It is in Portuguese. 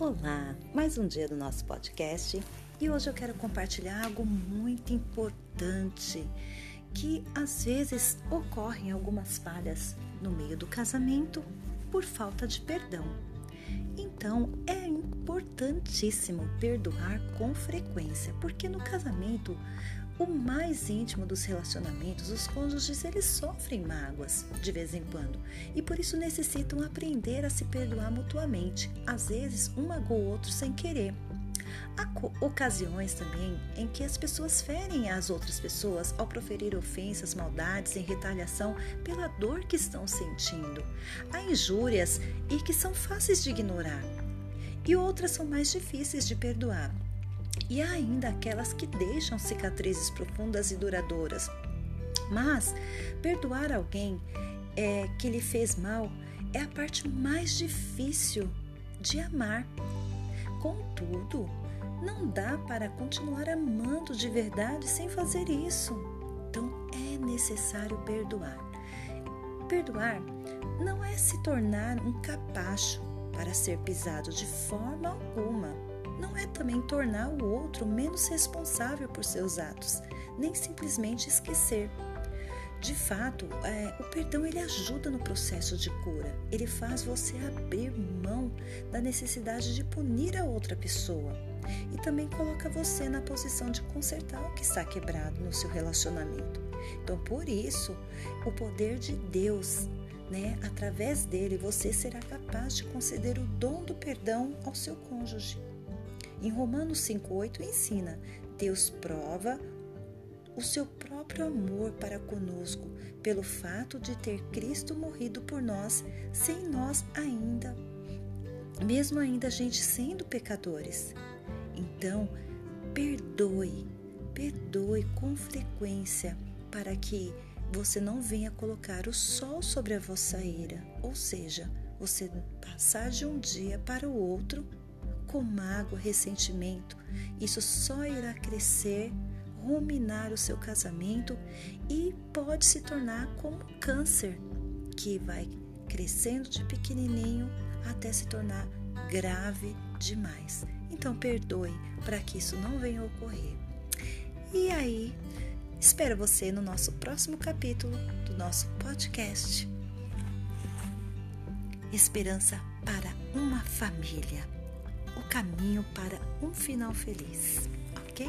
Olá, mais um dia do nosso podcast e hoje eu quero compartilhar algo muito importante que às vezes ocorrem algumas falhas no meio do casamento por falta de perdão. Então é importantíssimo perdoar com frequência, porque no casamento o mais íntimo dos relacionamentos, os cônjuges, eles sofrem mágoas de vez em quando e por isso necessitam aprender a se perdoar mutuamente. Às vezes, um magoa o outro sem querer. Há ocasiões também em que as pessoas ferem as outras pessoas ao proferir ofensas, maldades em retaliação pela dor que estão sentindo. Há injúrias e que são fáceis de ignorar, e outras são mais difíceis de perdoar e ainda aquelas que deixam cicatrizes profundas e duradouras. Mas perdoar alguém é, que lhe fez mal é a parte mais difícil de amar. Contudo, não dá para continuar amando de verdade sem fazer isso. Então é necessário perdoar. Perdoar não é se tornar um capacho para ser pisado de forma alguma não é também tornar o outro menos responsável por seus atos, nem simplesmente esquecer. De fato, é, o perdão ele ajuda no processo de cura. Ele faz você abrir mão da necessidade de punir a outra pessoa e também coloca você na posição de consertar o que está quebrado no seu relacionamento. Então, por isso, o poder de Deus, né, através dele, você será capaz de conceder o dom do perdão ao seu cônjuge. Em Romanos 5,8 ensina: Deus prova o seu próprio amor para conosco pelo fato de ter Cristo morrido por nós, sem nós ainda, mesmo ainda a gente sendo pecadores. Então, perdoe, perdoe com frequência para que você não venha colocar o sol sobre a vossa ira, ou seja, você passar de um dia para o outro com mágoa, ressentimento. Isso só irá crescer, ruminar o seu casamento e pode se tornar como câncer que vai crescendo de pequenininho até se tornar grave demais. Então perdoe para que isso não venha a ocorrer. E aí, espero você no nosso próximo capítulo do nosso podcast. Esperança para uma família o caminho para um final feliz, ok?